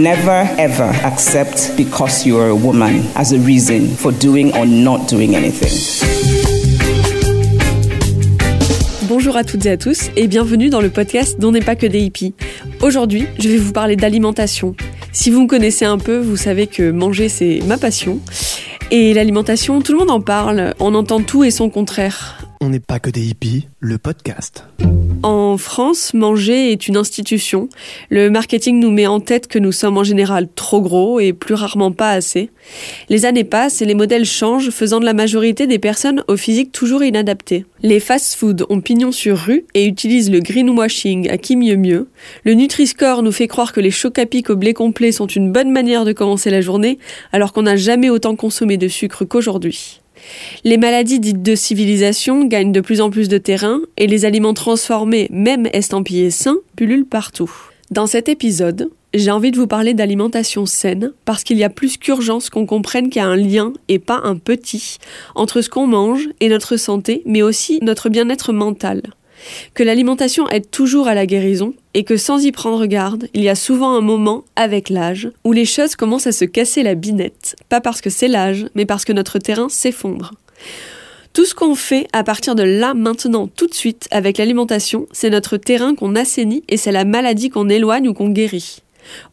Never ever accept because you are a woman as a reason for doing or not doing anything. Bonjour à toutes et à tous et bienvenue dans le podcast dont n'est pas que des hippies. Aujourd'hui, je vais vous parler d'alimentation. Si vous me connaissez un peu, vous savez que manger c'est ma passion. Et l'alimentation, tout le monde en parle, on entend tout et son contraire. On n'est pas que des hippies. Le podcast. En France, manger est une institution. Le marketing nous met en tête que nous sommes en général trop gros et plus rarement pas assez. Les années passent et les modèles changent, faisant de la majorité des personnes au physique toujours inadapté. Les fast-foods ont pignon sur rue et utilisent le greenwashing à qui mieux mieux. Le Nutri-Score nous fait croire que les chocs à pic au blé complet sont une bonne manière de commencer la journée, alors qu'on n'a jamais autant consommé de sucre qu'aujourd'hui. Les maladies dites de civilisation gagnent de plus en plus de terrain et les aliments transformés, même estampillés sains, pullulent partout. Dans cet épisode, j'ai envie de vous parler d'alimentation saine parce qu'il y a plus qu'urgence qu'on comprenne qu'il y a un lien, et pas un petit, entre ce qu'on mange et notre santé, mais aussi notre bien-être mental. Que l'alimentation aide toujours à la guérison et que sans y prendre garde, il y a souvent un moment, avec l'âge, où les choses commencent à se casser la binette, pas parce que c'est l'âge, mais parce que notre terrain s'effondre. Tout ce qu'on fait à partir de là, maintenant, tout de suite, avec l'alimentation, c'est notre terrain qu'on assainit et c'est la maladie qu'on éloigne ou qu'on guérit.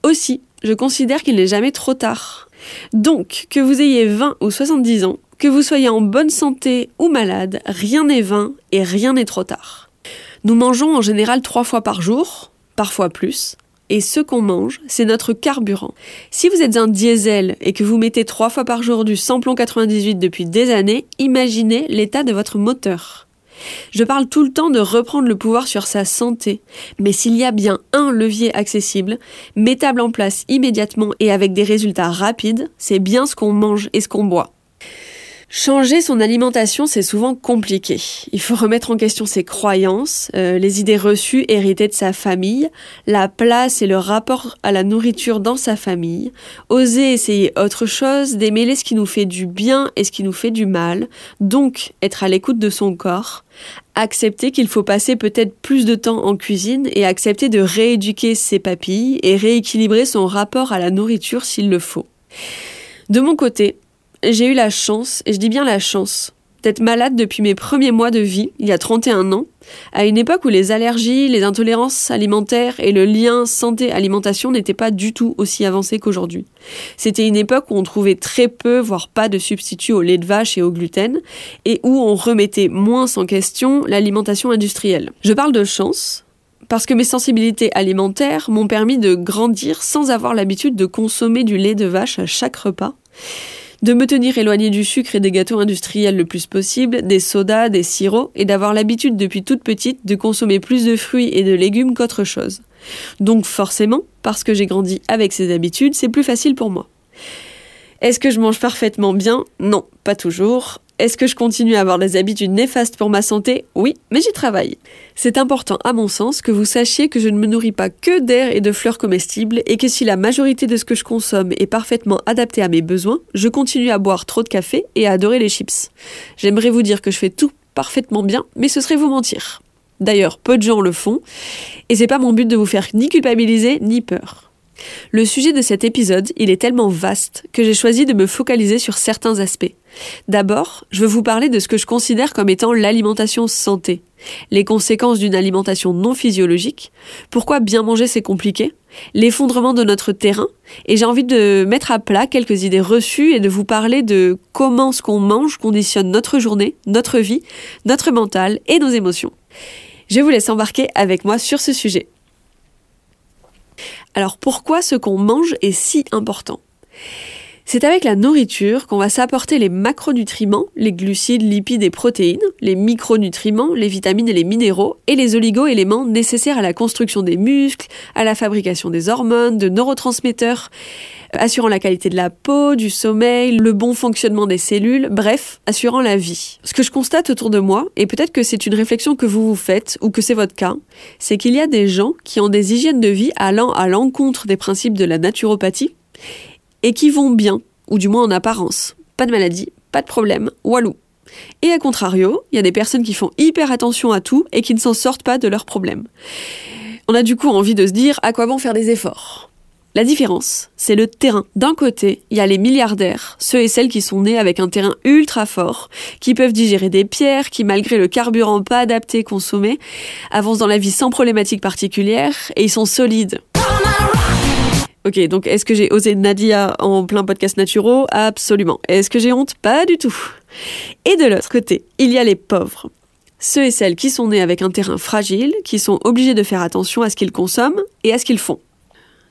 Aussi, je considère qu'il n'est jamais trop tard. Donc, que vous ayez 20 ou 70 ans, que vous soyez en bonne santé ou malade, rien n'est vain et rien n'est trop tard. Nous mangeons en général trois fois par jour, parfois plus, et ce qu'on mange, c'est notre carburant. Si vous êtes un diesel et que vous mettez trois fois par jour du samplon 98 depuis des années, imaginez l'état de votre moteur. Je parle tout le temps de reprendre le pouvoir sur sa santé, mais s'il y a bien un levier accessible, mettable en place immédiatement et avec des résultats rapides, c'est bien ce qu'on mange et ce qu'on boit. Changer son alimentation, c'est souvent compliqué. Il faut remettre en question ses croyances, euh, les idées reçues héritées de sa famille, la place et le rapport à la nourriture dans sa famille, oser essayer autre chose, démêler ce qui nous fait du bien et ce qui nous fait du mal, donc être à l'écoute de son corps, accepter qu'il faut passer peut-être plus de temps en cuisine et accepter de rééduquer ses papilles et rééquilibrer son rapport à la nourriture s'il le faut. De mon côté, j'ai eu la chance, et je dis bien la chance, d'être malade depuis mes premiers mois de vie, il y a 31 ans, à une époque où les allergies, les intolérances alimentaires et le lien santé-alimentation n'étaient pas du tout aussi avancés qu'aujourd'hui. C'était une époque où on trouvait très peu, voire pas de substituts au lait de vache et au gluten, et où on remettait moins en question l'alimentation industrielle. Je parle de chance, parce que mes sensibilités alimentaires m'ont permis de grandir sans avoir l'habitude de consommer du lait de vache à chaque repas de me tenir éloigné du sucre et des gâteaux industriels le plus possible, des sodas, des sirops, et d'avoir l'habitude depuis toute petite de consommer plus de fruits et de légumes qu'autre chose. Donc forcément, parce que j'ai grandi avec ces habitudes, c'est plus facile pour moi. Est-ce que je mange parfaitement bien? Non, pas toujours. Est-ce que je continue à avoir des habitudes néfastes pour ma santé? Oui, mais j'y travaille. C'est important, à mon sens, que vous sachiez que je ne me nourris pas que d'air et de fleurs comestibles et que si la majorité de ce que je consomme est parfaitement adapté à mes besoins, je continue à boire trop de café et à adorer les chips. J'aimerais vous dire que je fais tout parfaitement bien, mais ce serait vous mentir. D'ailleurs, peu de gens le font, et c'est pas mon but de vous faire ni culpabiliser ni peur. Le sujet de cet épisode, il est tellement vaste que j'ai choisi de me focaliser sur certains aspects. D'abord, je veux vous parler de ce que je considère comme étant l'alimentation santé, les conséquences d'une alimentation non physiologique, pourquoi bien manger c'est compliqué, l'effondrement de notre terrain, et j'ai envie de mettre à plat quelques idées reçues et de vous parler de comment ce qu'on mange conditionne notre journée, notre vie, notre mental et nos émotions. Je vous laisse embarquer avec moi sur ce sujet. Alors pourquoi ce qu'on mange est si important? C'est avec la nourriture qu'on va s'apporter les macronutriments, les glucides, lipides et protéines, les micronutriments, les vitamines et les minéraux, et les oligo-éléments nécessaires à la construction des muscles, à la fabrication des hormones, de neurotransmetteurs, assurant la qualité de la peau, du sommeil, le bon fonctionnement des cellules, bref, assurant la vie. Ce que je constate autour de moi, et peut-être que c'est une réflexion que vous vous faites, ou que c'est votre cas, c'est qu'il y a des gens qui ont des hygiènes de vie allant à l'encontre des principes de la naturopathie, et qui vont bien, ou du moins en apparence. Pas de maladie, pas de problème, walou. Et à contrario, il y a des personnes qui font hyper attention à tout et qui ne s'en sortent pas de leurs problèmes. On a du coup envie de se dire à quoi bon faire des efforts? La différence, c'est le terrain. D'un côté, il y a les milliardaires, ceux et celles qui sont nés avec un terrain ultra fort, qui peuvent digérer des pierres, qui malgré le carburant pas adapté consommé, avancent dans la vie sans problématique particulière et ils sont solides. Ok, donc est-ce que j'ai osé Nadia en plein podcast naturaux Absolument. Est-ce que j'ai honte? Pas du tout. Et de l'autre côté, il y a les pauvres. Ceux et celles qui sont nés avec un terrain fragile, qui sont obligés de faire attention à ce qu'ils consomment et à ce qu'ils font.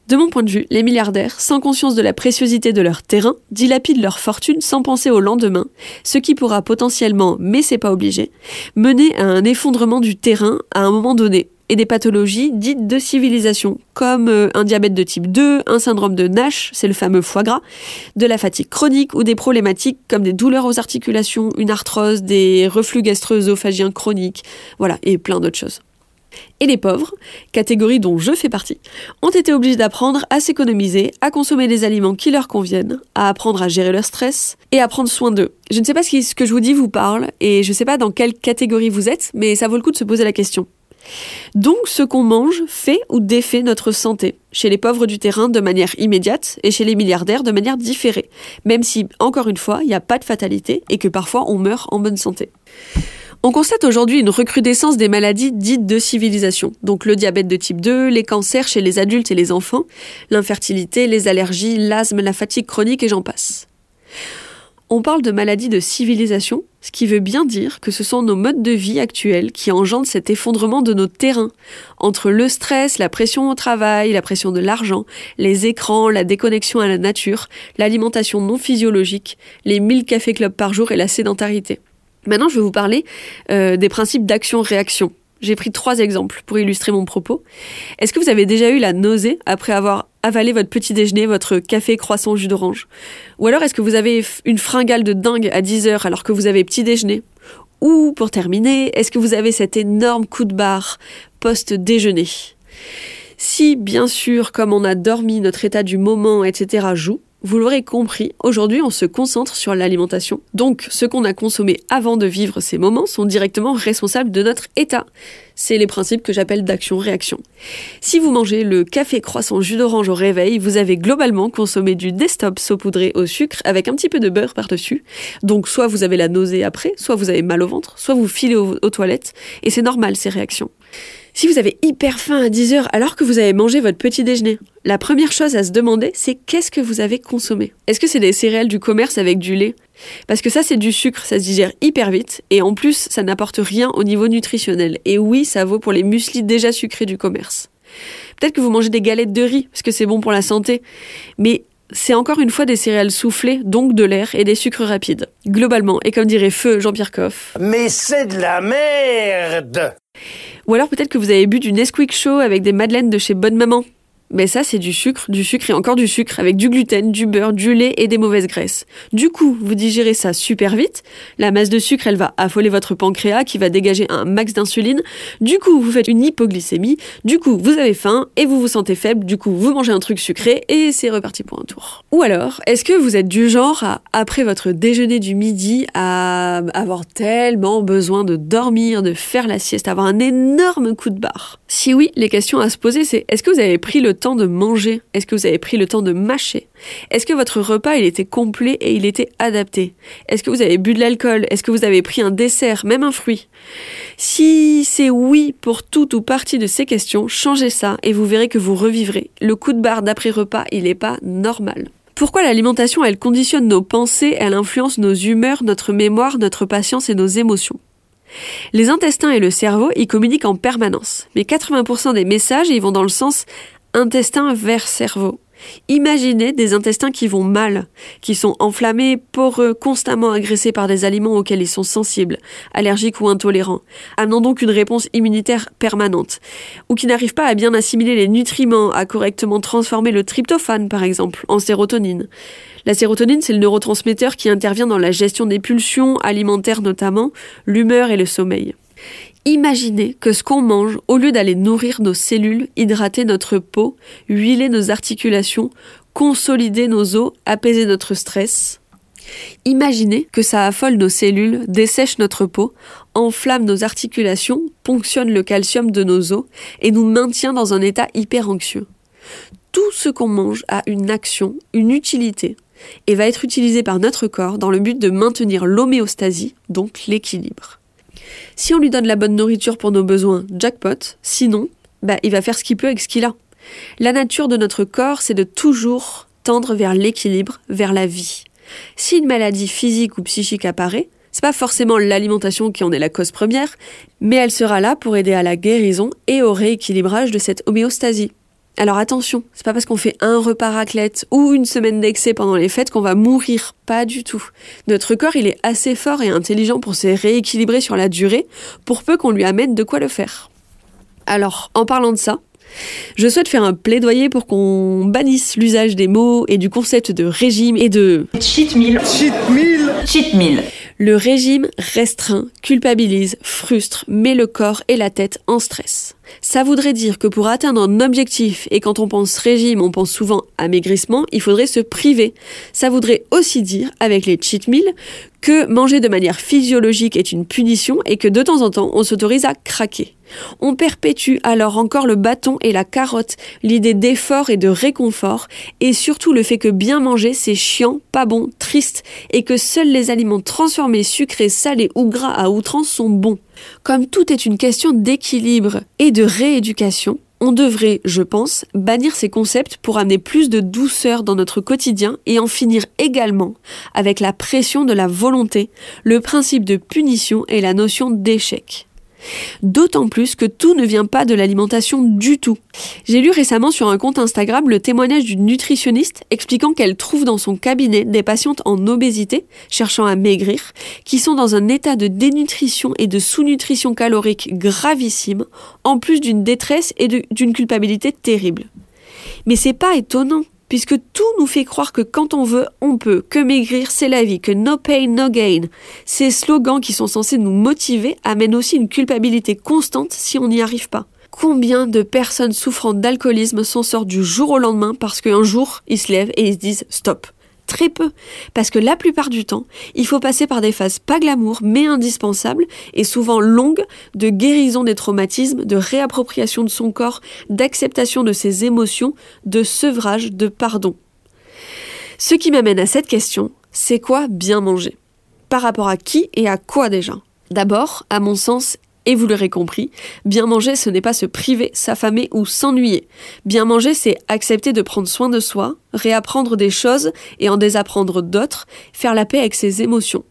De mon point de vue, les milliardaires, sans conscience de la préciosité de leur terrain, dilapident leur fortune sans penser au lendemain, ce qui pourra potentiellement, mais c'est pas obligé, mener à un effondrement du terrain à un moment donné, et des pathologies dites de civilisation, comme euh, un diabète de type 2, un syndrome de Nash, c'est le fameux foie gras, de la fatigue chronique ou des problématiques comme des douleurs aux articulations, une arthrose, des reflux gastro-œsophagiens chroniques, voilà, et plein d'autres choses. Et les pauvres, catégorie dont je fais partie, ont été obligés d'apprendre à s'économiser, à consommer des aliments qui leur conviennent, à apprendre à gérer leur stress et à prendre soin d'eux. Je ne sais pas si ce que je vous dis vous parle, et je ne sais pas dans quelle catégorie vous êtes, mais ça vaut le coup de se poser la question. Donc ce qu'on mange fait ou défait notre santé, chez les pauvres du terrain de manière immédiate et chez les milliardaires de manière différée, même si, encore une fois, il n'y a pas de fatalité et que parfois on meurt en bonne santé. On constate aujourd'hui une recrudescence des maladies dites de civilisation, donc le diabète de type 2, les cancers chez les adultes et les enfants, l'infertilité, les allergies, l'asthme, la fatigue chronique et j'en passe. On parle de maladies de civilisation, ce qui veut bien dire que ce sont nos modes de vie actuels qui engendrent cet effondrement de nos terrains, entre le stress, la pression au travail, la pression de l'argent, les écrans, la déconnexion à la nature, l'alimentation non physiologique, les 1000 cafés clubs par jour et la sédentarité. Maintenant, je vais vous parler euh, des principes d'action-réaction. J'ai pris trois exemples pour illustrer mon propos. Est-ce que vous avez déjà eu la nausée après avoir avalé votre petit déjeuner, votre café, croissant, jus d'orange Ou alors est-ce que vous avez une fringale de dingue à 10 heures alors que vous avez petit déjeuner? Ou, pour terminer, est-ce que vous avez cet énorme coup de barre post-déjeuner? Si, bien sûr, comme on a dormi, notre état du moment, etc., joue, vous l'aurez compris, aujourd'hui on se concentre sur l'alimentation. Donc ce qu'on a consommé avant de vivre ces moments sont directement responsables de notre état. C'est les principes que j'appelle d'action-réaction. Si vous mangez le café croissant jus d'orange au réveil, vous avez globalement consommé du desktop saupoudré au sucre avec un petit peu de beurre par-dessus. Donc soit vous avez la nausée après, soit vous avez mal au ventre, soit vous filez aux, aux toilettes, et c'est normal ces réactions. Si vous avez hyper faim à 10 heures alors que vous avez mangé votre petit déjeuner, la première chose à se demander, c'est qu'est-ce que vous avez consommé? Est-ce que c'est des céréales du commerce avec du lait? Parce que ça, c'est du sucre, ça se digère hyper vite, et en plus, ça n'apporte rien au niveau nutritionnel. Et oui, ça vaut pour les mueslis déjà sucrés du commerce. Peut-être que vous mangez des galettes de riz, parce que c'est bon pour la santé, mais c'est encore une fois des céréales soufflées, donc de l'air et des sucres rapides. Globalement, et comme dirait Feu Jean-Pierre Coff. Mais c'est de la merde ou alors peut-être que vous avez bu du Nesquik chaud avec des madeleines de chez Bonne Maman. Mais ça, c'est du sucre, du sucre et encore du sucre, avec du gluten, du beurre, du lait et des mauvaises graisses. Du coup, vous digérez ça super vite. La masse de sucre, elle va affoler votre pancréas qui va dégager un max d'insuline. Du coup, vous faites une hypoglycémie. Du coup, vous avez faim et vous vous sentez faible. Du coup, vous mangez un truc sucré et c'est reparti pour un tour. Ou alors, est-ce que vous êtes du genre à, après votre déjeuner du midi, à avoir tellement besoin de dormir, de faire la sieste, avoir un énorme coup de barre? Si oui, les questions à se poser, c'est est-ce que vous avez pris le temps de manger? Est-ce que vous avez pris le temps de mâcher? Est-ce que votre repas était complet et il était adapté? Est-ce que vous avez bu de l'alcool? Est-ce que vous avez pris un dessert, même un fruit? Si c'est oui pour toute ou partie de ces questions, changez ça et vous verrez que vous revivrez. Le coup de barre d'après repas, il n'est pas normal. Pourquoi l'alimentation, elle conditionne nos pensées, elle influence nos humeurs, notre mémoire, notre patience et nos émotions? Les intestins et le cerveau, ils communiquent en permanence. Mais 80% des messages, ils vont dans le sens intestin vers cerveau. Imaginez des intestins qui vont mal, qui sont enflammés, poreux, constamment agressés par des aliments auxquels ils sont sensibles, allergiques ou intolérants, amenant donc une réponse immunitaire permanente, ou qui n'arrivent pas à bien assimiler les nutriments, à correctement transformer le tryptophane par exemple en sérotonine. La sérotonine, c'est le neurotransmetteur qui intervient dans la gestion des pulsions alimentaires notamment, l'humeur et le sommeil. Imaginez que ce qu'on mange, au lieu d'aller nourrir nos cellules, hydrater notre peau, huiler nos articulations, consolider nos os, apaiser notre stress, Imaginez que ça affole nos cellules, dessèche notre peau, enflamme nos articulations, ponctionne le calcium de nos os et nous maintient dans un état hyper anxieux. Tout ce qu'on mange a une action, une utilité, et va être utilisé par notre corps dans le but de maintenir l'homéostasie, donc l'équilibre. Si on lui donne la bonne nourriture pour nos besoins, jackpot, sinon, bah, il va faire ce qu'il peut avec ce qu'il a. La nature de notre corps, c'est de toujours tendre vers l'équilibre, vers la vie. Si une maladie physique ou psychique apparaît, c'est pas forcément l'alimentation qui en est la cause première, mais elle sera là pour aider à la guérison et au rééquilibrage de cette homéostasie. Alors attention, c'est pas parce qu'on fait un repas raclette ou une semaine d'excès pendant les fêtes qu'on va mourir, pas du tout. Notre corps, il est assez fort et intelligent pour se rééquilibrer sur la durée, pour peu qu'on lui amène de quoi le faire. Alors, en parlant de ça, je souhaite faire un plaidoyer pour qu'on bannisse l'usage des mots et du concept de régime et de cheat meal. Cheat meal Cheat meal. le régime restreint, culpabilise, frustre, met le corps et la tête en stress. Ça voudrait dire que pour atteindre un objectif, et quand on pense régime, on pense souvent amaigrissement, il faudrait se priver. Ça voudrait aussi dire, avec les cheat meals, que manger de manière physiologique est une punition et que de temps en temps, on s'autorise à craquer. On perpétue alors encore le bâton et la carotte, l'idée d'effort et de réconfort, et surtout le fait que bien manger, c'est chiant, pas bon, triste, et que seuls les aliments transformés, sucrés, salés ou gras à outrance sont bons. Comme tout est une question d'équilibre et de rééducation, on devrait, je pense, bannir ces concepts pour amener plus de douceur dans notre quotidien et en finir également avec la pression de la volonté, le principe de punition et la notion d'échec. D'autant plus que tout ne vient pas de l'alimentation du tout. J'ai lu récemment sur un compte Instagram le témoignage d'une nutritionniste expliquant qu'elle trouve dans son cabinet des patientes en obésité, cherchant à maigrir, qui sont dans un état de dénutrition et de sous-nutrition calorique gravissime, en plus d'une détresse et d'une culpabilité terrible. Mais c'est pas étonnant, puisque tout nous fait croire que quand on veut, on peut, que maigrir c'est la vie, que no pain, no gain. Ces slogans qui sont censés nous motiver amènent aussi une culpabilité constante si on n'y arrive pas. Combien de personnes souffrant d'alcoolisme s'en sortent du jour au lendemain parce qu'un jour, ils se lèvent et ils se disent stop Très peu, parce que la plupart du temps, il faut passer par des phases pas glamour mais indispensables et souvent longues de guérison des traumatismes, de réappropriation de son corps, d'acceptation de ses émotions, de sevrage, de pardon. Ce qui m'amène à cette question, c'est quoi bien manger? Par rapport à qui et à quoi déjà? D'abord, à mon sens, et vous l'aurez compris, bien manger, ce n'est pas se priver, s'affamer ou s'ennuyer. Bien manger, c'est accepter de prendre soin de soi, réapprendre des choses et en désapprendre d'autres, faire la paix avec ses émotions.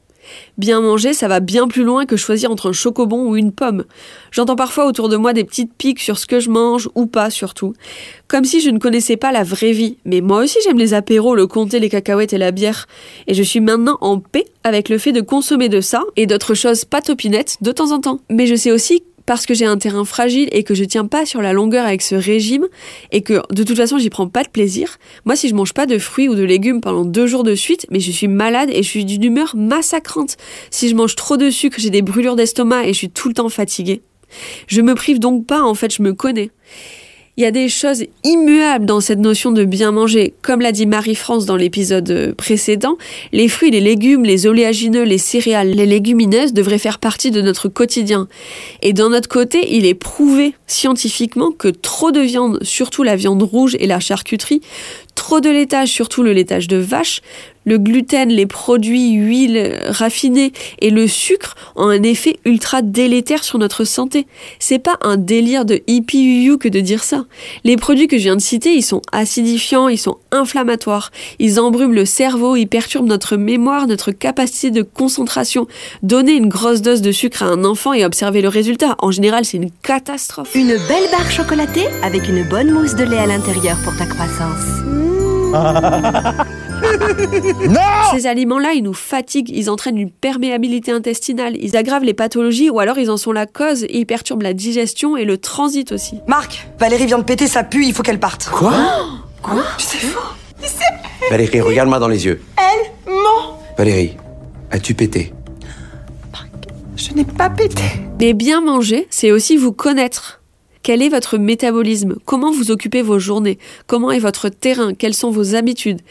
Bien manger, ça va bien plus loin que choisir entre un chocobon ou une pomme. J'entends parfois autour de moi des petites piques sur ce que je mange ou pas surtout. Comme si je ne connaissais pas la vraie vie. Mais moi aussi j'aime les apéros, le comté, les cacahuètes et la bière. Et je suis maintenant en paix avec le fait de consommer de ça et d'autres choses pas topinettes de temps en temps. Mais je sais aussi parce que j'ai un terrain fragile et que je tiens pas sur la longueur avec ce régime et que de toute façon j'y prends pas de plaisir. Moi si je mange pas de fruits ou de légumes pendant deux jours de suite, mais je suis malade et je suis d'une humeur massacrante. Si je mange trop de sucre, j'ai des brûlures d'estomac et je suis tout le temps fatiguée. Je me prive donc pas, en fait, je me connais. Il y a des choses immuables dans cette notion de bien manger. Comme l'a dit Marie-France dans l'épisode précédent, les fruits, les légumes, les oléagineux, les céréales, les légumineuses devraient faire partie de notre quotidien. Et d'un autre côté, il est prouvé scientifiquement que trop de viande, surtout la viande rouge et la charcuterie, trop de laitage, surtout le laitage de vache, le gluten, les produits, huiles raffinées et le sucre ont un effet ultra délétère sur notre santé. C'est pas un délire de hippie you que de dire ça. Les produits que je viens de citer, ils sont acidifiants, ils sont inflammatoires, ils embrument le cerveau, ils perturbent notre mémoire, notre capacité de concentration. Donner une grosse dose de sucre à un enfant et observer le résultat, en général, c'est une catastrophe. Une belle barre chocolatée avec une bonne mousse de lait à l'intérieur pour ta croissance. Mmh. Ces aliments-là, ils nous fatiguent, ils entraînent une perméabilité intestinale, ils aggravent les pathologies ou alors ils en sont la cause et ils perturbent la digestion et le transit aussi. Marc, Valérie vient de péter, ça pue, il faut qu'elle parte. Quoi Quoi C'est faux. Valérie, regarde-moi dans les yeux. Elle ment. Valérie, as-tu pété Je n'ai pas pété. Mais bien manger, c'est aussi vous connaître. Quel est votre métabolisme? Comment vous occupez vos journées? Comment est votre terrain? Quelles sont vos habitudes?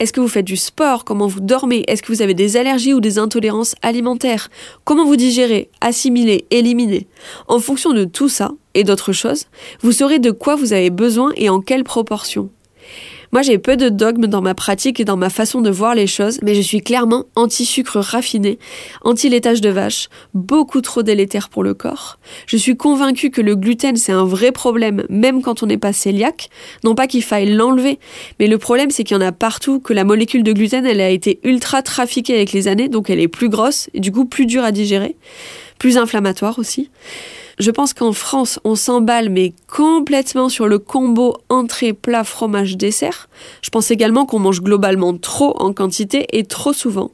Est-ce que vous faites du sport? Comment vous dormez? Est-ce que vous avez des allergies ou des intolérances alimentaires? Comment vous digérez, assimilez, éliminez? En fonction de tout ça et d'autres choses, vous saurez de quoi vous avez besoin et en quelle proportion. Moi, j'ai peu de dogmes dans ma pratique et dans ma façon de voir les choses, mais je suis clairement anti-sucre raffiné, anti-laitage de vache, beaucoup trop délétère pour le corps. Je suis convaincue que le gluten, c'est un vrai problème, même quand on n'est pas cœliaque. Non pas qu'il faille l'enlever, mais le problème, c'est qu'il y en a partout, que la molécule de gluten, elle a été ultra trafiquée avec les années, donc elle est plus grosse et du coup plus dure à digérer, plus inflammatoire aussi. Je pense qu'en France, on s'emballe mais complètement sur le combo entrée, plat, fromage, dessert. Je pense également qu'on mange globalement trop en quantité et trop souvent.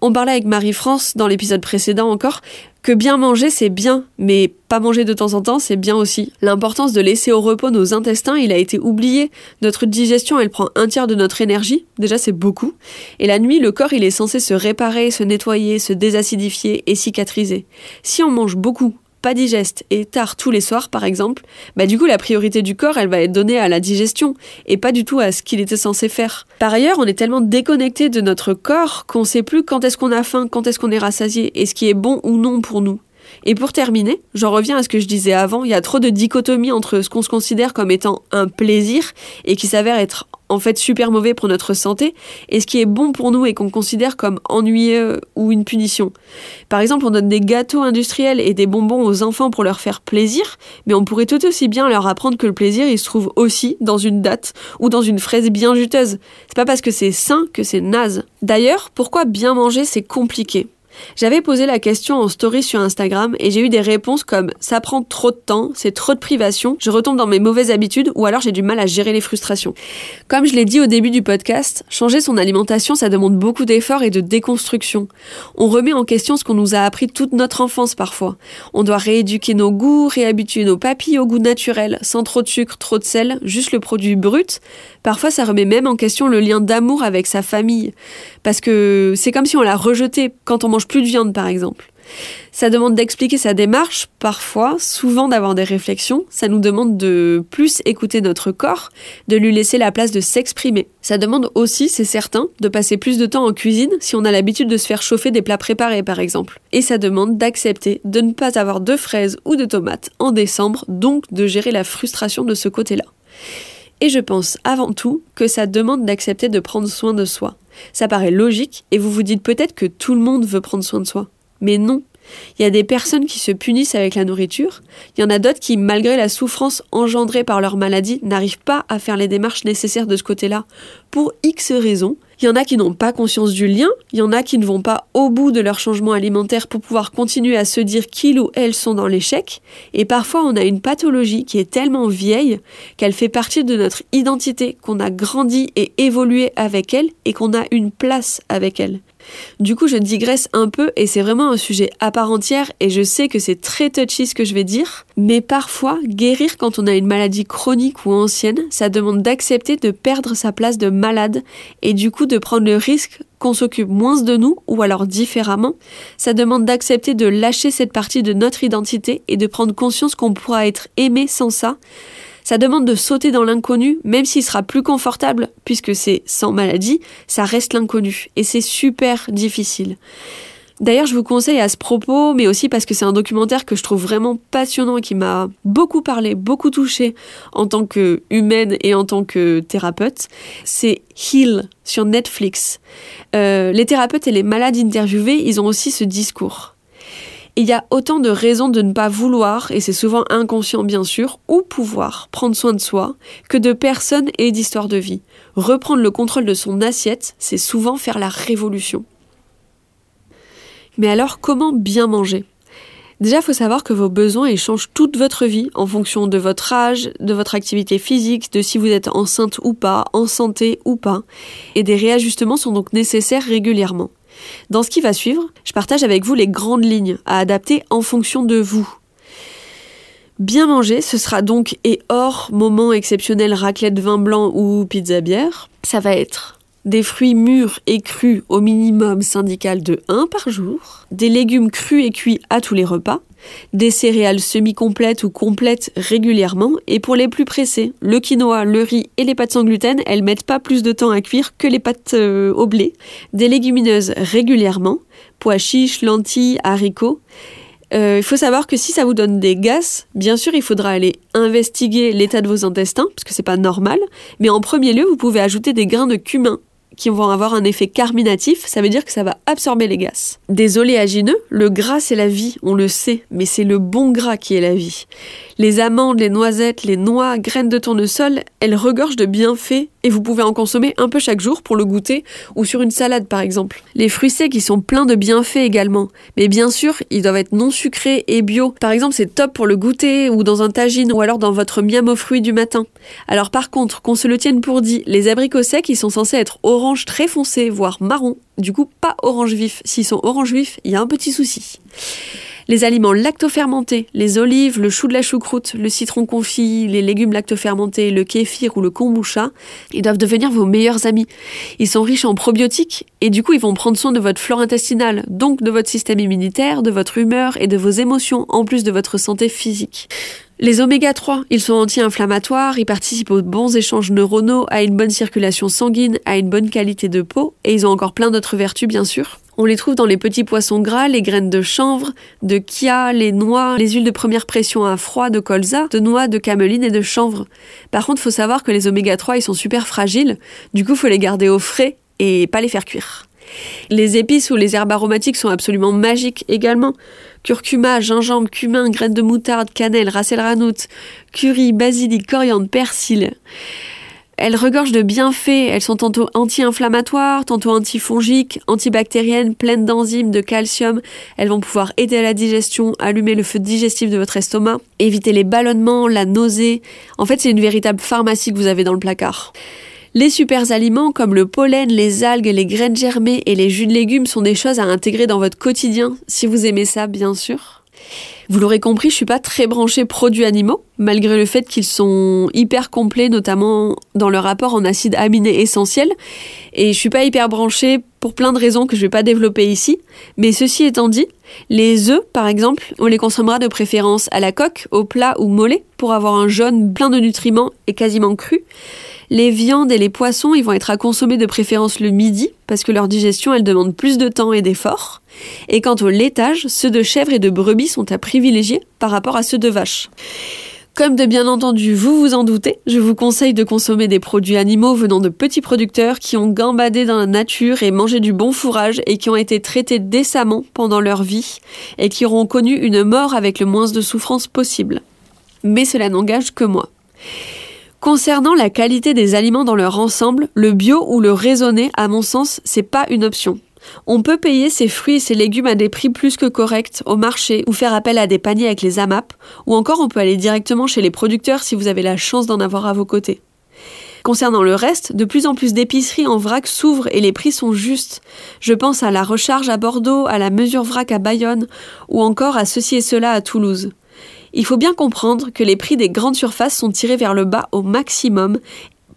On parlait avec Marie-France dans l'épisode précédent encore que bien manger c'est bien, mais pas manger de temps en temps c'est bien aussi. L'importance de laisser au repos nos intestins, il a été oublié. Notre digestion, elle prend un tiers de notre énergie, déjà c'est beaucoup. Et la nuit, le corps, il est censé se réparer, se nettoyer, se désacidifier et cicatriser. Si on mange beaucoup digeste et tard tous les soirs par exemple, bah du coup la priorité du corps elle va être donnée à la digestion et pas du tout à ce qu'il était censé faire. Par ailleurs, on est tellement déconnecté de notre corps qu'on sait plus quand est-ce qu'on a faim, quand est-ce qu'on est rassasié et ce qui est bon ou non pour nous. Et pour terminer, j'en reviens à ce que je disais avant, il y a trop de dichotomie entre ce qu'on se considère comme étant un plaisir et qui s'avère être en fait super mauvais pour notre santé et ce qui est bon pour nous et qu'on considère comme ennuyeux ou une punition. Par exemple, on donne des gâteaux industriels et des bonbons aux enfants pour leur faire plaisir, mais on pourrait tout aussi bien leur apprendre que le plaisir il se trouve aussi dans une date ou dans une fraise bien juteuse. C'est pas parce que c'est sain que c'est naze. D'ailleurs, pourquoi bien manger c'est compliqué? J'avais posé la question en story sur Instagram et j'ai eu des réponses comme ça prend trop de temps, c'est trop de privation, je retombe dans mes mauvaises habitudes ou alors j'ai du mal à gérer les frustrations. Comme je l'ai dit au début du podcast, changer son alimentation ça demande beaucoup d'efforts et de déconstruction. On remet en question ce qu'on nous a appris toute notre enfance parfois. On doit rééduquer nos goûts, réhabituer nos papilles au goût naturel, sans trop de sucre, trop de sel, juste le produit brut. Parfois ça remet même en question le lien d'amour avec sa famille. Parce que c'est comme si on l'a rejeté quand on mange plus de viande par exemple. Ça demande d'expliquer sa démarche, parfois, souvent d'avoir des réflexions. Ça nous demande de plus écouter notre corps, de lui laisser la place de s'exprimer. Ça demande aussi, c'est certain, de passer plus de temps en cuisine si on a l'habitude de se faire chauffer des plats préparés par exemple. Et ça demande d'accepter de ne pas avoir de fraises ou de tomates en décembre, donc de gérer la frustration de ce côté-là. Et je pense avant tout que ça demande d'accepter de prendre soin de soi. Ça paraît logique et vous vous dites peut-être que tout le monde veut prendre soin de soi. Mais non. Il y a des personnes qui se punissent avec la nourriture, il y en a d'autres qui, malgré la souffrance engendrée par leur maladie, n'arrivent pas à faire les démarches nécessaires de ce côté-là, pour X raisons, il y en a qui n'ont pas conscience du lien, il y en a qui ne vont pas au bout de leur changement alimentaire pour pouvoir continuer à se dire qu'ils ou elles sont dans l'échec, et parfois on a une pathologie qui est tellement vieille qu'elle fait partie de notre identité, qu'on a grandi et évolué avec elle et qu'on a une place avec elle. Du coup, je digresse un peu et c'est vraiment un sujet à part entière et je sais que c'est très touchy ce que je vais dire, mais parfois, guérir quand on a une maladie chronique ou ancienne, ça demande d'accepter de perdre sa place de malade et du coup de prendre le risque qu'on s'occupe moins de nous ou alors différemment. Ça demande d'accepter de lâcher cette partie de notre identité et de prendre conscience qu'on pourra être aimé sans ça. Ça demande de sauter dans l'inconnu, même s'il sera plus confortable, puisque c'est sans maladie, ça reste l'inconnu. Et c'est super difficile. D'ailleurs, je vous conseille à ce propos, mais aussi parce que c'est un documentaire que je trouve vraiment passionnant et qui m'a beaucoup parlé, beaucoup touché en tant que humaine et en tant que thérapeute. C'est Heal sur Netflix. Euh, les thérapeutes et les malades interviewés, ils ont aussi ce discours il y a autant de raisons de ne pas vouloir, et c'est souvent inconscient bien sûr, ou pouvoir prendre soin de soi, que de personnes et d'histoires de vie. Reprendre le contrôle de son assiette, c'est souvent faire la révolution. Mais alors comment bien manger? Déjà, il faut savoir que vos besoins ils changent toute votre vie en fonction de votre âge, de votre activité physique, de si vous êtes enceinte ou pas, en santé ou pas. Et des réajustements sont donc nécessaires régulièrement. Dans ce qui va suivre, je partage avec vous les grandes lignes à adapter en fonction de vous. Bien manger, ce sera donc, et hors moment exceptionnel raclette vin blanc ou pizza bière, ça va être des fruits mûrs et crus au minimum syndical de 1 par jour, des légumes crus et cuits à tous les repas, des céréales semi-complètes ou complètes régulièrement, et pour les plus pressés, le quinoa, le riz et les pâtes sans gluten, elles mettent pas plus de temps à cuire que les pâtes euh, au blé, des légumineuses régulièrement, pois chiches, lentilles, haricots, euh, il faut savoir que si ça vous donne des gaz, bien sûr, il faudra aller investiguer l'état de vos intestins, parce que c'est pas normal. Mais en premier lieu, vous pouvez ajouter des grains de cumin qui vont avoir un effet carminatif, ça veut dire que ça va absorber les gaz. Des oléagineux, le gras c'est la vie, on le sait, mais c'est le bon gras qui est la vie. Les amandes, les noisettes, les noix, graines de tournesol, elles regorgent de bienfaits vous pouvez en consommer un peu chaque jour pour le goûter ou sur une salade par exemple. Les fruits secs, ils sont pleins de bienfaits également, mais bien sûr, ils doivent être non sucrés et bio. Par exemple, c'est top pour le goûter ou dans un tagine ou alors dans votre miam aux fruits du matin. Alors par contre, qu'on se le tienne pour dit, les abricots secs, ils sont censés être orange très foncé, voire marron. Du coup, pas orange vif. S'ils sont orange vif, il y a un petit souci. Les aliments lactofermentés, les olives, le chou de la choucroute, le citron confit, les légumes lactofermentés, le kéfir ou le kombucha, ils doivent devenir vos meilleurs amis. Ils sont riches en probiotiques et du coup ils vont prendre soin de votre flore intestinale, donc de votre système immunitaire, de votre humeur et de vos émotions, en plus de votre santé physique. Les oméga 3, ils sont anti-inflammatoires, ils participent aux bons échanges neuronaux, à une bonne circulation sanguine, à une bonne qualité de peau, et ils ont encore plein d'autres vertus bien sûr. On les trouve dans les petits poissons gras, les graines de chanvre, de chia, les noix, les huiles de première pression à froid de colza, de noix, de cameline et de chanvre. Par contre, faut savoir que les oméga 3, ils sont super fragiles, du coup, faut les garder au frais et pas les faire cuire. Les épices ou les herbes aromatiques sont absolument magiques également. Curcuma, gingembre, cumin, graines de moutarde, cannelle, racel ranout, curry, basilic, coriandre, persil. Elles regorgent de bienfaits, elles sont tantôt anti-inflammatoires, tantôt antifongiques, antibactériennes, pleines d'enzymes, de calcium. Elles vont pouvoir aider à la digestion, allumer le feu digestif de votre estomac, éviter les ballonnements, la nausée. En fait, c'est une véritable pharmacie que vous avez dans le placard. Les super aliments comme le pollen, les algues, les graines germées et les jus de légumes sont des choses à intégrer dans votre quotidien, si vous aimez ça bien sûr. Vous l'aurez compris, je suis pas très branchée produits animaux, malgré le fait qu'ils sont hyper complets, notamment dans leur rapport en acides aminés essentiels. Et je suis pas hyper branchée pour plein de raisons que je vais pas développer ici. Mais ceci étant dit, les œufs, par exemple, on les consommera de préférence à la coque, au plat ou mollet, pour avoir un jaune plein de nutriments et quasiment cru. Les viandes et les poissons, ils vont être à consommer de préférence le midi, parce que leur digestion, elle demande plus de temps et d'efforts. Et quant au laitage, ceux de chèvre et de brebis sont à privilégier par rapport à ceux de vache. Comme de bien entendu vous vous en doutez, je vous conseille de consommer des produits animaux venant de petits producteurs qui ont gambadé dans la nature et mangé du bon fourrage et qui ont été traités décemment pendant leur vie et qui auront connu une mort avec le moins de souffrance possible. Mais cela n'engage que moi. Concernant la qualité des aliments dans leur ensemble, le bio ou le raisonné, à mon sens, c'est pas une option. On peut payer ses fruits et ses légumes à des prix plus que corrects au marché ou faire appel à des paniers avec les AMAP, ou encore on peut aller directement chez les producteurs si vous avez la chance d'en avoir à vos côtés. Concernant le reste, de plus en plus d'épiceries en vrac s'ouvrent et les prix sont justes. Je pense à la recharge à Bordeaux, à la mesure vrac à Bayonne, ou encore à ceci et cela à Toulouse. Il faut bien comprendre que les prix des grandes surfaces sont tirés vers le bas au maximum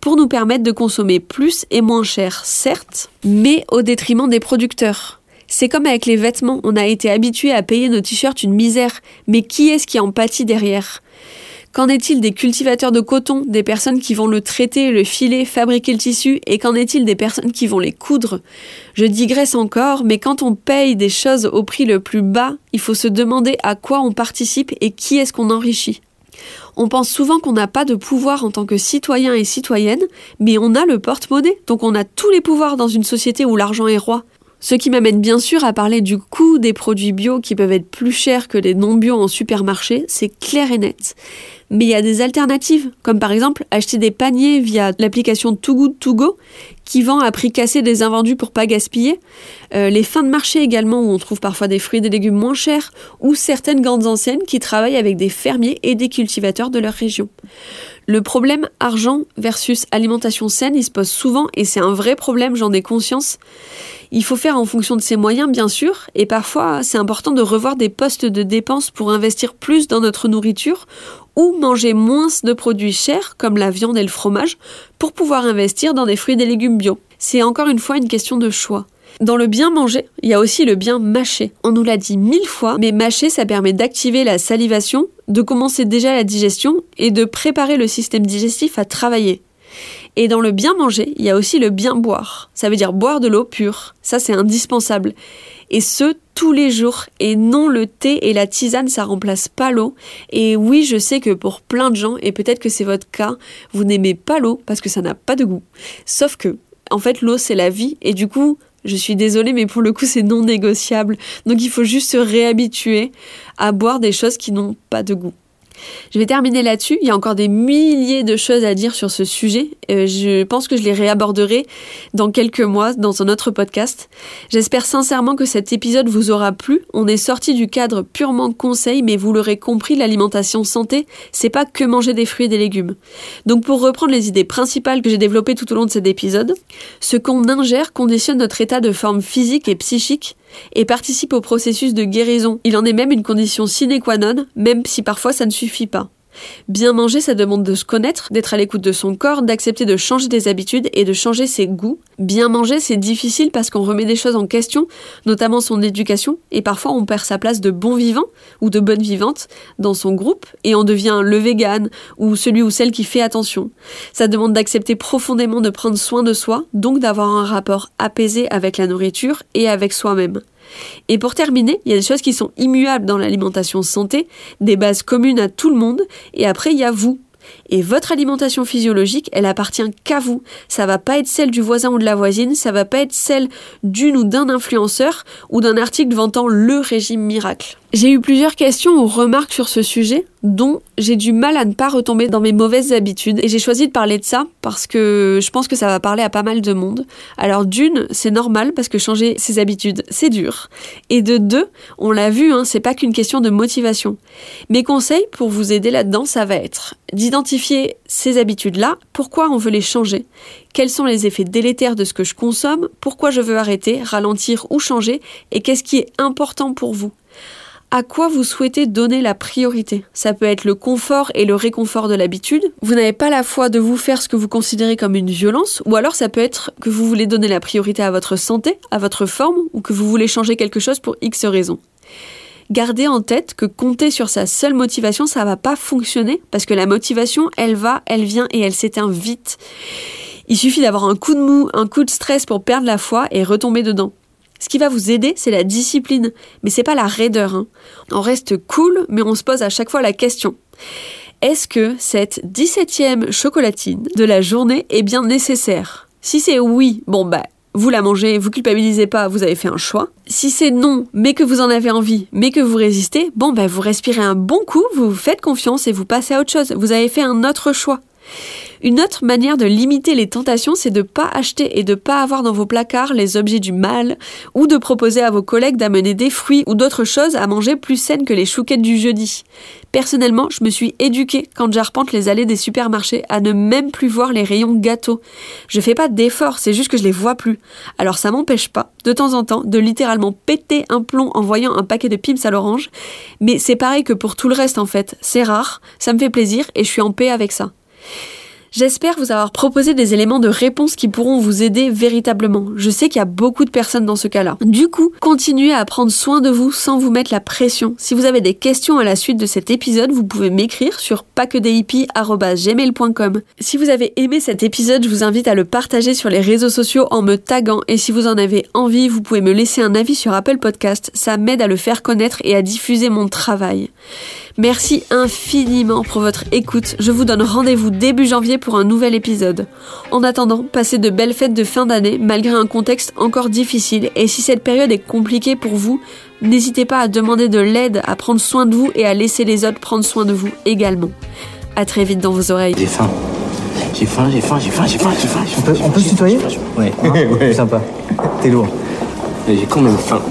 pour nous permettre de consommer plus et moins cher, certes, mais au détriment des producteurs. C'est comme avec les vêtements, on a été habitué à payer nos t-shirts une misère, mais qui est-ce qui en pâtit derrière? Qu'en est-il des cultivateurs de coton, des personnes qui vont le traiter, le filer, fabriquer le tissu, et qu'en est-il des personnes qui vont les coudre? Je digresse encore, mais quand on paye des choses au prix le plus bas, il faut se demander à quoi on participe et qui est-ce qu'on enrichit. On pense souvent qu'on n'a pas de pouvoir en tant que citoyen et citoyenne, mais on a le porte-monnaie, donc on a tous les pouvoirs dans une société où l'argent est roi. Ce qui m'amène bien sûr à parler du coût des produits bio qui peuvent être plus chers que les non bio en supermarché, c'est clair et net. Mais il y a des alternatives, comme par exemple acheter des paniers via l'application Too Good To Go qui vend à prix cassé des invendus pour pas gaspiller, euh, les fins de marché également où on trouve parfois des fruits et des légumes moins chers, ou certaines grandes enseignes qui travaillent avec des fermiers et des cultivateurs de leur région. Le problème argent versus alimentation saine, il se pose souvent et c'est un vrai problème, j'en ai conscience. Il faut faire en fonction de ses moyens, bien sûr, et parfois c'est important de revoir des postes de dépenses pour investir plus dans notre nourriture ou manger moins de produits chers comme la viande et le fromage pour pouvoir investir dans des fruits et des légumes bio. C'est encore une fois une question de choix. Dans le bien manger, il y a aussi le bien mâcher. On nous l'a dit mille fois, mais mâcher, ça permet d'activer la salivation, de commencer déjà la digestion et de préparer le système digestif à travailler. Et dans le bien manger, il y a aussi le bien boire. Ça veut dire boire de l'eau pure. Ça, c'est indispensable. Et ce, tous les jours. Et non, le thé et la tisane, ça remplace pas l'eau. Et oui, je sais que pour plein de gens, et peut-être que c'est votre cas, vous n'aimez pas l'eau parce que ça n'a pas de goût. Sauf que, en fait, l'eau, c'est la vie. Et du coup, je suis désolée, mais pour le coup, c'est non négociable. Donc il faut juste se réhabituer à boire des choses qui n'ont pas de goût. Je vais terminer là-dessus. Il y a encore des milliers de choses à dire sur ce sujet. Euh, je pense que je les réaborderai dans quelques mois dans un autre podcast. J'espère sincèrement que cet épisode vous aura plu. On est sorti du cadre purement conseil, mais vous l'aurez compris, l'alimentation santé, c'est pas que manger des fruits et des légumes. Donc pour reprendre les idées principales que j'ai développées tout au long de cet épisode, ce qu'on ingère conditionne notre état de forme physique et psychique et participe au processus de guérison. Il en est même une condition sine qua non, même si parfois ça ne suffit pas. Bien manger, ça demande de se connaître, d'être à l'écoute de son corps, d'accepter de changer des habitudes et de changer ses goûts. Bien manger, c'est difficile parce qu'on remet des choses en question, notamment son éducation, et parfois on perd sa place de bon vivant ou de bonne vivante dans son groupe et on devient le vegan ou celui ou celle qui fait attention. Ça demande d'accepter profondément de prendre soin de soi, donc d'avoir un rapport apaisé avec la nourriture et avec soi-même. Et pour terminer, il y a des choses qui sont immuables dans l'alimentation santé, des bases communes à tout le monde, et après il y a vous. Et votre alimentation physiologique, elle appartient qu'à vous. Ça va pas être celle du voisin ou de la voisine, ça va pas être celle d'une ou d'un influenceur ou d'un article vantant le régime miracle. J'ai eu plusieurs questions ou remarques sur ce sujet, dont j'ai du mal à ne pas retomber dans mes mauvaises habitudes, et j'ai choisi de parler de ça parce que je pense que ça va parler à pas mal de monde. Alors d'une, c'est normal parce que changer ses habitudes, c'est dur. Et de deux, on l'a vu, hein, c'est pas qu'une question de motivation. Mes conseils pour vous aider là-dedans, ça va être d'identifier ces habitudes-là, pourquoi on veut les changer, quels sont les effets délétères de ce que je consomme, pourquoi je veux arrêter, ralentir ou changer, et qu'est-ce qui est important pour vous? À quoi vous souhaitez donner la priorité? Ça peut être le confort et le réconfort de l'habitude. Vous n'avez pas la foi de vous faire ce que vous considérez comme une violence, ou alors ça peut être que vous voulez donner la priorité à votre santé, à votre forme, ou que vous voulez changer quelque chose pour X raisons. Gardez en tête que compter sur sa seule motivation, ça va pas fonctionner, parce que la motivation, elle va, elle vient et elle s'éteint vite. Il suffit d'avoir un coup de mou, un coup de stress pour perdre la foi et retomber dedans. Ce qui va vous aider, c'est la discipline, mais c'est pas la raideur. Hein. On reste cool, mais on se pose à chaque fois la question. Est-ce que cette 17e chocolatine de la journée est bien nécessaire? Si c'est oui, bon bah vous la mangez, vous culpabilisez pas, vous avez fait un choix. Si c'est non, mais que vous en avez envie, mais que vous résistez, bon bah vous respirez un bon coup, vous vous faites confiance et vous passez à autre chose. Vous avez fait un autre choix. Une autre manière de limiter les tentations, c'est de ne pas acheter et de pas avoir dans vos placards les objets du mal, ou de proposer à vos collègues d'amener des fruits ou d'autres choses à manger plus saines que les chouquettes du jeudi. Personnellement, je me suis éduquée quand j'arpente les allées des supermarchés à ne même plus voir les rayons gâteaux. Je fais pas d'efforts, c'est juste que je les vois plus. Alors ça m'empêche pas, de temps en temps, de littéralement péter un plomb en voyant un paquet de pims à l'orange, mais c'est pareil que pour tout le reste en fait. C'est rare, ça me fait plaisir et je suis en paix avec ça. J'espère vous avoir proposé des éléments de réponse qui pourront vous aider véritablement. Je sais qu'il y a beaucoup de personnes dans ce cas-là. Du coup, continuez à prendre soin de vous sans vous mettre la pression. Si vous avez des questions à la suite de cet épisode, vous pouvez m'écrire sur pacquedehippies.gmail.com. Si vous avez aimé cet épisode, je vous invite à le partager sur les réseaux sociaux en me taguant et si vous en avez envie, vous pouvez me laisser un avis sur Apple Podcast. Ça m'aide à le faire connaître et à diffuser mon travail. Merci infiniment pour votre écoute. Je vous donne rendez-vous début janvier pour un nouvel épisode. En attendant, passez de belles fêtes de fin d'année malgré un contexte encore difficile. Et si cette période est compliquée pour vous, n'hésitez pas à demander de l'aide, à prendre soin de vous et à laisser les autres prendre soin de vous également. À très vite dans vos oreilles. J'ai faim. J'ai faim, j'ai faim, j'ai faim, j'ai faim, j'ai faim. On peut, on peut se tutoyer? Ouais, ouais. sympa. T'es lourd. J'ai quand même faim.